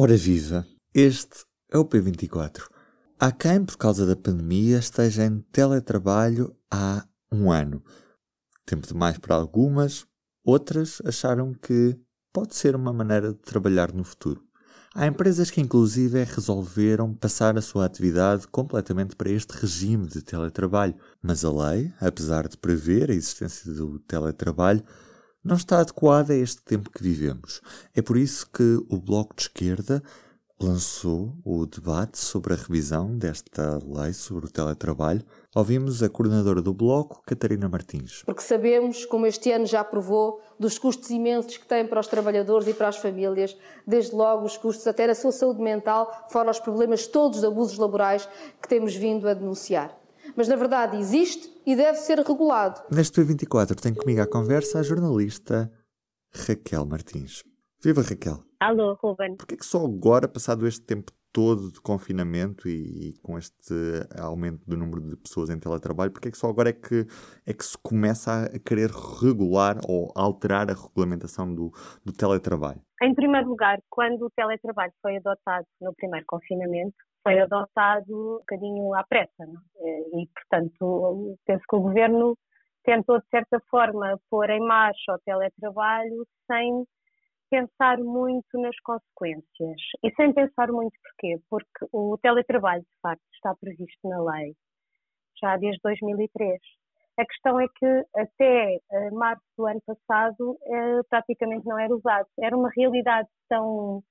Ora viva, este é o P24. Há quem, por causa da pandemia, esteja em teletrabalho há um ano. Tempo demais para algumas, outras acharam que pode ser uma maneira de trabalhar no futuro. Há empresas que, inclusive, resolveram passar a sua atividade completamente para este regime de teletrabalho, mas a lei, apesar de prever a existência do teletrabalho, não está adequada a este tempo que vivemos. É por isso que o Bloco de Esquerda lançou o debate sobre a revisão desta lei sobre o teletrabalho. Ouvimos a coordenadora do Bloco, Catarina Martins. Porque sabemos, como este ano já provou, dos custos imensos que tem para os trabalhadores e para as famílias, desde logo os custos até na sua saúde mental, fora os problemas todos de abusos laborais que temos vindo a denunciar. Mas na verdade existe e deve ser regulado. Neste P24 tem comigo a conversa a jornalista Raquel Martins. Viva Raquel! Alô, Ruben. Porquê que só agora, passado este tempo todo de confinamento e, e, com este aumento do número de pessoas em teletrabalho, porque é que só agora é que, é que se começa a querer regular ou alterar a regulamentação do, do teletrabalho? Em primeiro lugar, quando o teletrabalho foi adotado no primeiro confinamento, foi adotado um bocadinho à pressa, não? É? e portanto penso que o governo tentou de certa forma pôr em marcha o teletrabalho sem pensar muito nas consequências. E sem pensar muito porquê? Porque o teletrabalho, de facto, está previsto na lei já desde 2003. A questão é que até uh, março do ano passado uh, praticamente não era usado. Era uma realidade tão,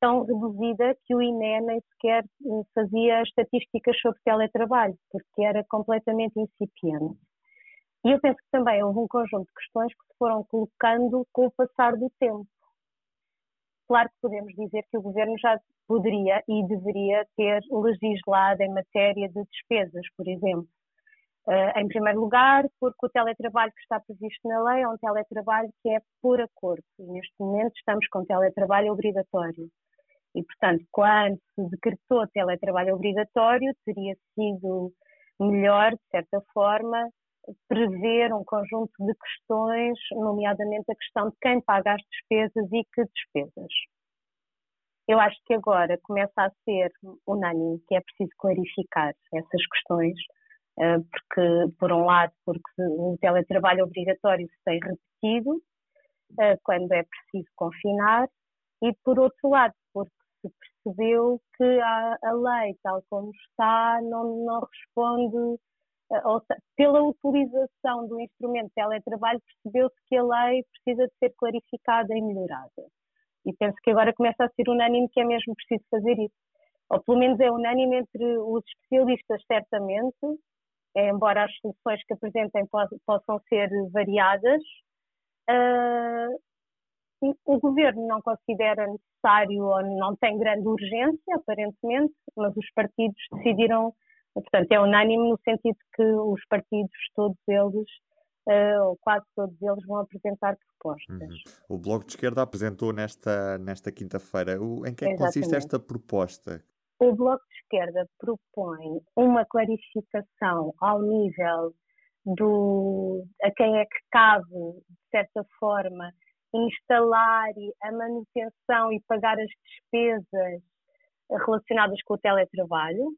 tão reduzida que o INE nem sequer uh, fazia estatísticas sobre teletrabalho, porque era completamente incipiente. E eu penso que também houve um conjunto de questões que se foram colocando com o passar do tempo. Claro que podemos dizer que o governo já poderia e deveria ter legislado em matéria de despesas, por exemplo. Uh, em primeiro lugar, porque o teletrabalho que está previsto na lei é um teletrabalho que é por acordo. E neste momento estamos com teletrabalho obrigatório. E, portanto, quando se decretou teletrabalho obrigatório, teria sido melhor, de certa forma, prever um conjunto de questões, nomeadamente a questão de quem paga as despesas e que despesas. Eu acho que agora começa a ser unânime que é preciso clarificar essas questões, eh, porque, por um lado, porque o teletrabalho obrigatório se tem repetido eh, quando é preciso confinar, e, por outro lado, porque se percebeu que a, lei, tal como está, não, não responde eh, pela utilização do instrumento de teletrabalho, percebeu-se que a lei precisa de ser clarificada e melhorada. E penso que agora começa a ser unânime que é mesmo preciso fazer isso. Ou pelo menos é unânime entre os especialistas, certamente, embora as soluções que apresentem possam ser variadas. Uh, o governo não considera necessário ou não tem grande urgência, aparentemente, mas os partidos decidiram Portanto, é unânime no sentido que os partidos, todos eles, uh, ou quase todos eles, vão apresentar propostas. Uhum. O Bloco de Esquerda apresentou nesta, nesta quinta-feira. Em que é que consiste esta proposta? O Bloco de Esquerda propõe uma clarificação ao nível do a quem é que cabe, de certa forma, instalar a manutenção e pagar as despesas relacionadas com o teletrabalho,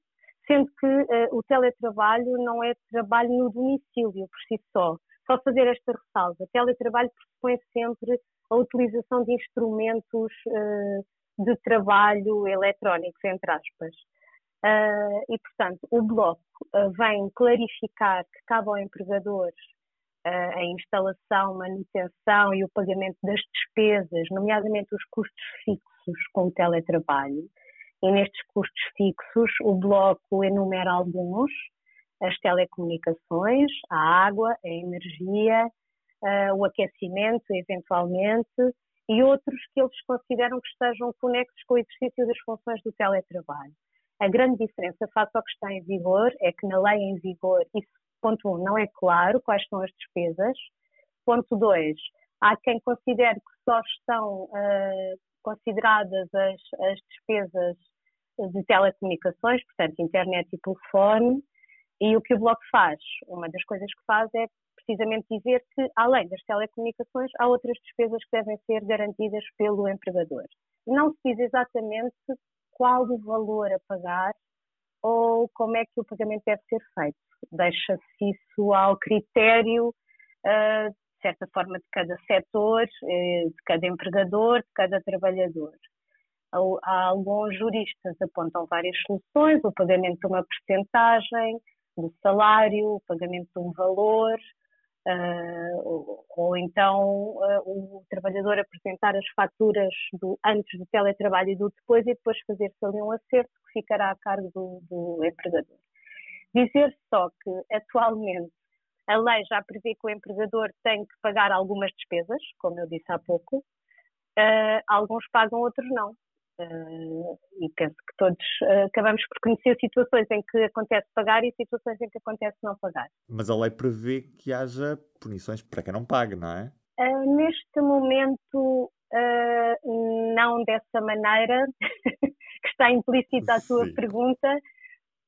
sendo que uh, o teletrabalho não é trabalho no domicílio por si só. Só fazer esta ressalva. Teletrabalho pressupõe sempre a utilização de instrumentos uh, de trabalho eletrónicos, entre aspas. Uh, e, portanto, o Bloco vem clarificar que cabe ao empregador a instalação, manutenção e o pagamento das despesas, nomeadamente os custos fixos com o teletrabalho, e nestes custos fixos, o bloco enumera alguns, as telecomunicações, a água, a energia, uh, o aquecimento, eventualmente, e outros que eles consideram que estejam conexos com o exercício das funções do teletrabalho. A grande diferença face ao que está em vigor é que na lei em vigor, isso, ponto 1, um, não é claro quais são as despesas. Ponto 2, há quem considere que só estão uh, consideradas as, as despesas de telecomunicações, portanto, internet e telefone. E o que o Bloco faz? Uma das coisas que faz é precisamente dizer que, além das telecomunicações, há outras despesas que devem ser garantidas pelo empregador. Não se diz exatamente qual o valor a pagar ou como é que o pagamento deve ser feito. Deixa-se isso ao critério, uh, de certa forma, de cada setor, uh, de cada empregador, de cada trabalhador. Alguns juristas apontam várias soluções, o pagamento de uma percentagem do salário, o pagamento de um valor, uh, ou, ou, então uh, o trabalhador apresentar as faturas do antes do teletrabalho e do depois e depois fazer-se ali um acerto que ficará a cargo do, do empregador. Dizer só que atualmente a lei já prevê que o empregador tem que pagar algumas despesas, como eu disse há pouco, uh, alguns pagam, outros não. Uh, e penso que todos uh, acabamos por conhecer situações em que acontece pagar e situações em que acontece não pagar. Mas a lei prevê que haja punições para quem não paga, não é? Uh, neste momento, não dessa maneira, que está implícita a tua Sim. pergunta,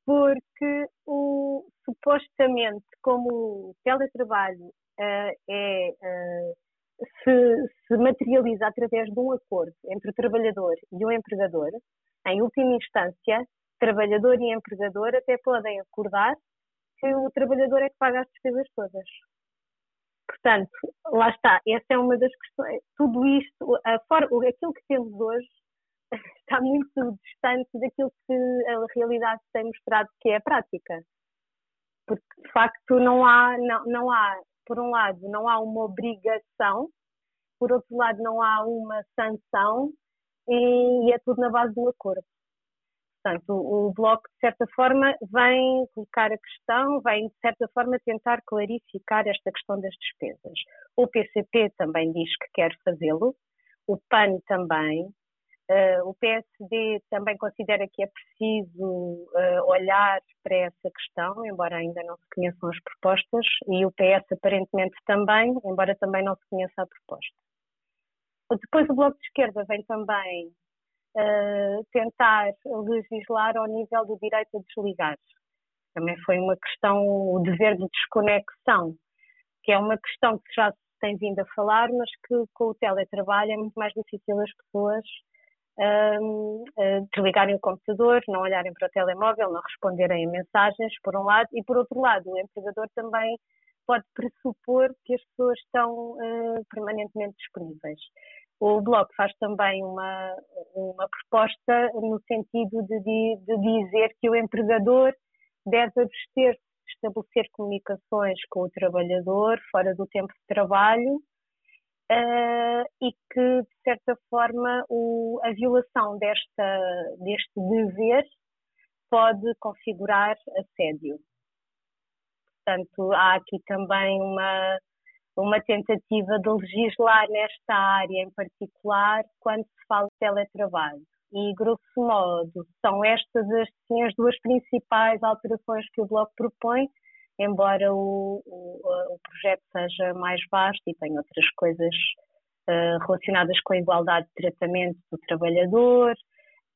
porque o, supostamente, como o teletrabalho é se, se materializa através de um acordo entre o trabalhador e o empregador, em última instância, trabalhador e empregador até podem acordar que o trabalhador é que paga as despesas todas. Portanto, lá está, essa é uma das questões. Tudo isto, a forma, aquilo que temos hoje está muito distante daquilo que a realidade tem mostrado que é a prática. Porque, de facto, não há, não, não há por um lado, não há uma obrigação, por outro lado, não há uma sanção e, é tudo na base do acordo. Portanto, o, o Bloco, de certa forma, vem colocar a questão, vem, de certa forma, tentar clarificar esta questão das despesas. O PCP também diz que quer fazê-lo, o PAN também, Uh, o PSD também considera que é preciso uh, olhar para essa questão, embora ainda não se conheçam as propostas, e o PS aparentemente também, embora também não se conheça a proposta. Depois o Bloco de Esquerda vem também uh, tentar legislar ao nível do direito a desligar. Também foi uma questão, o dever de desconexão, que é uma questão que já se tem vindo a falar, mas que com o teletrabalho é muito mais difícil as pessoas um, uh, desligarem o computador, não olharem para o telemóvel, não responderem a mensagens, por um lado, e por outro lado, o empregador também pode pressupor que as pessoas estão uh, permanentemente disponíveis. O Bloco faz também uma, uma proposta no sentido de, de dizer que o empregador deve abster-se de estabelecer comunicações com o trabalhador fora do tempo de trabalho uh, e que, de certa forma, o, a violação desta, deste dever pode configurar assédio. Portanto, há aqui também uma, uma tentativa de legislar nesta área em particular quando se fala de teletrabalho. E, grosso modo, são estas assim, as duas principais alterações que o Bloco propõe, embora o, o, o projeto seja mais vasto e tenha outras coisas uh, relacionadas com a igualdade de tratamento do trabalhador,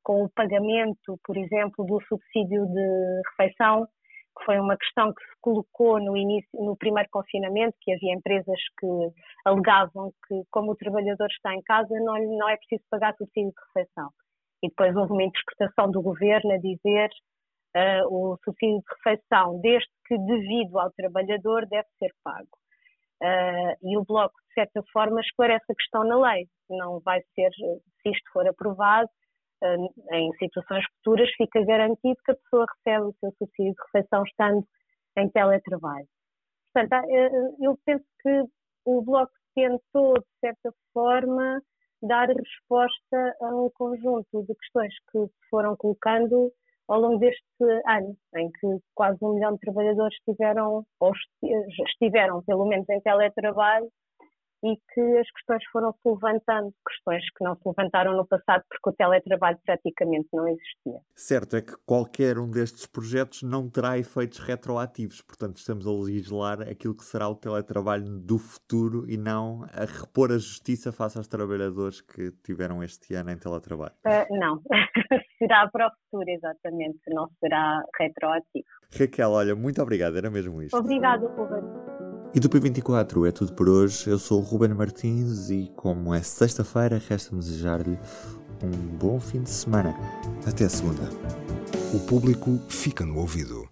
com o pagamento, por exemplo, do subsídio de refeição, que foi uma questão que se colocou no início, no primeiro confinamento, que havia empresas que alegavam que, como o trabalhador está em casa, não, não é preciso pagar subsídio de refeição. E depois houve uma interpretação do governo a dizer uh, o subsídio de refeição, desde que devido ao trabalhador, deve ser pago. Uh, e o Bloco, de certa forma, esclarece a questão na lei. Não vai ser, se isto for aprovado, uh, em situações futuras, fica garantido que a pessoa recebe o seu subsídio de refeição estando em teletrabalho. Portanto, eu penso que o Bloco tentou, de certa forma, dar resposta a um conjunto de questões que foram colocando ao longo deste ano, em que quase um milhão de trabalhadores estiveram, ou estiveram pelo menos em teletrabalho, e que as questões foram se levantando, questões que não se levantaram no passado porque o teletrabalho praticamente não existia. Certo, é que qualquer um destes projetos não terá efeitos retroativos, portanto estamos a legislar aquilo que será o teletrabalho do futuro e não a repor a justiça face aos trabalhadores que tiveram este ano em teletrabalho. Uh, não, será para o futuro, exatamente, não será retroativo. Raquel, olha, muito obrigado, era mesmo isto. Obrigado, Ruben. E do P24 é tudo por hoje. Eu sou o Ruben Martins e, como é sexta-feira, resta-me desejar-lhe um bom fim de semana. Até segunda. O público fica no ouvido.